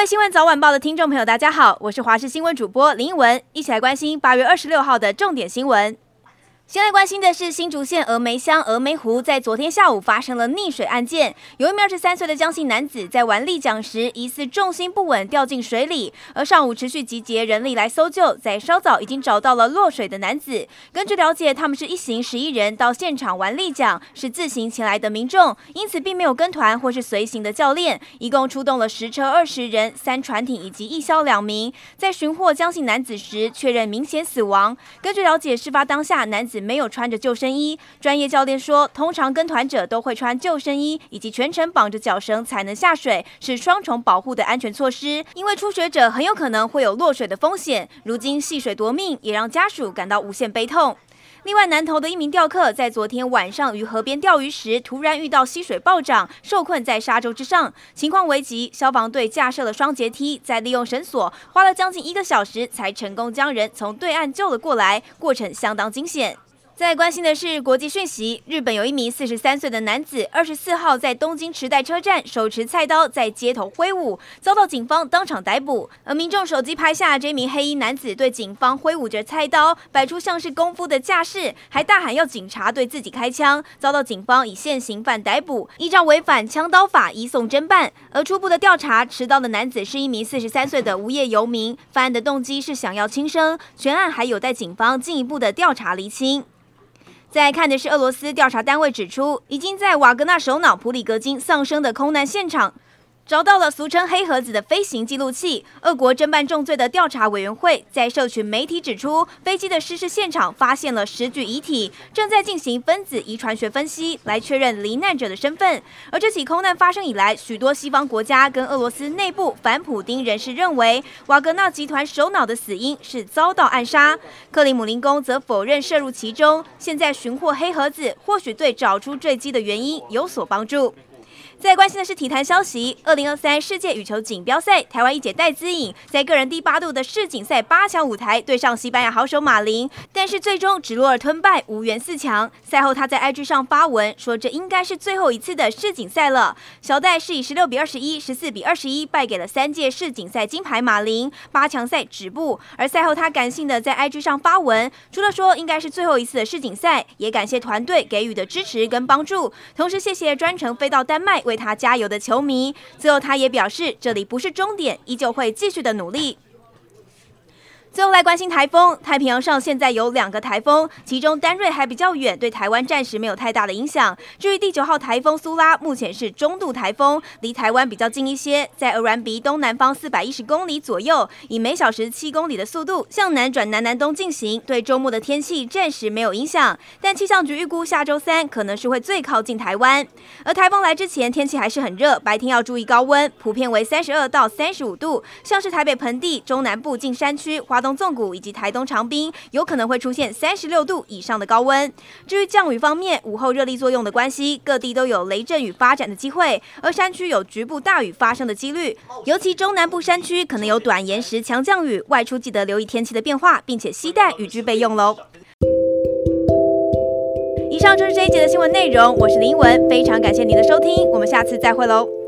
位新闻早晚报的听众朋友，大家好，我是华视新闻主播林文，一起来关心八月二十六号的重点新闻。先来关心的是新竹县峨眉乡峨眉湖，在昨天下午发生了溺水案件。有一名二十三岁的江姓男子在玩立桨时，疑似重心不稳掉进水里。而上午持续集结人力来搜救，在稍早已经找到了落水的男子。根据了解，他们是一行十一人到现场玩立桨，是自行前来的民众，因此并没有跟团或是随行的教练。一共出动了十车二十人，三船艇以及一消两名。在寻获江姓男子时，确认明显死亡。根据了解，事发当下男子。没有穿着救生衣，专业教练说，通常跟团者都会穿救生衣，以及全程绑着脚绳才能下水，是双重保护的安全措施。因为初学者很有可能会有落水的风险，如今戏水夺命，也让家属感到无限悲痛。另外，南投的一名钓客在昨天晚上于河边钓鱼时，突然遇到溪水暴涨，受困在沙洲之上，情况危急。消防队架设了双节梯，再利用绳索，花了将近一个小时才成功将人从对岸救了过来，过程相当惊险。在关心的是国际讯息，日本有一名四十三岁的男子，二十四号在东京池袋车站手持菜刀在街头挥舞，遭到警方当场逮捕。而民众手机拍下这名黑衣男子对警方挥舞着菜刀，摆出像是功夫的架势，还大喊要警察对自己开枪，遭到警方以现行犯逮捕，依照违反枪刀法移送侦办。而初步的调查，持刀的男子是一名四十三岁的无业游民，犯案的动机是想要轻生，全案还有待警方进一步的调查厘清。在看的是俄罗斯调查单位指出，已经在瓦格纳首脑普里格金丧生的空难现场。找到了俗称“黑盒子”的飞行记录器。俄国侦办重罪的调查委员会在社群媒体指出，飞机的失事现场发现了十具遗体，正在进行分子遗传学分析来确认罹难者的身份。而这起空难发生以来，许多西方国家跟俄罗斯内部反普丁人士认为，瓦格纳集团首脑的死因是遭到暗杀。克里姆林宫则否认涉入其中。现在寻获黑盒子，或许对找出坠机的原因有所帮助。再关心的是体坛消息，二零二三世界羽球锦标赛，台湾一姐戴资颖在个人第八度的世锦赛八强舞台对上西班牙好手马林，但是最终直落了吞败，无缘四强。赛后她在 IG 上发文说，这应该是最后一次的世锦赛了。小戴是以十六比二十一、十四比二十一败给了三届世锦赛金牌马林，八强赛止步。而赛后她感性的在 IG 上发文，除了说应该是最后一次的世锦赛，也感谢团队给予的支持跟帮助，同时谢谢专程飞到丹麦。为他加油的球迷，最后他也表示，这里不是终点，依旧会继续的努力。最后来关心台风，太平洋上现在有两个台风，其中丹瑞还比较远，对台湾暂时没有太大的影响。至于第九号台风苏拉，目前是中度台风，离台湾比较近一些，在鹅銮鼻东南方四百一十公里左右，以每小时七公里的速度向南转南南东进行，对周末的天气暂时没有影响。但气象局预估下周三可能是会最靠近台湾。而台风来之前，天气还是很热，白天要注意高温，普遍为三十二到三十五度，像是台北盆地、中南部近山区、东纵谷以及台东长滨有可能会出现三十六度以上的高温。至于降雨方面，午后热力作用的关系，各地都有雷阵雨发展的机会，而山区有局部大雨发生的几率，尤其中南部山区可能有短延时强降雨。外出记得留意天气的变化，并且携带雨具备用喽。以上就是这一节的新闻内容，我是林文，非常感谢您的收听，我们下次再会喽。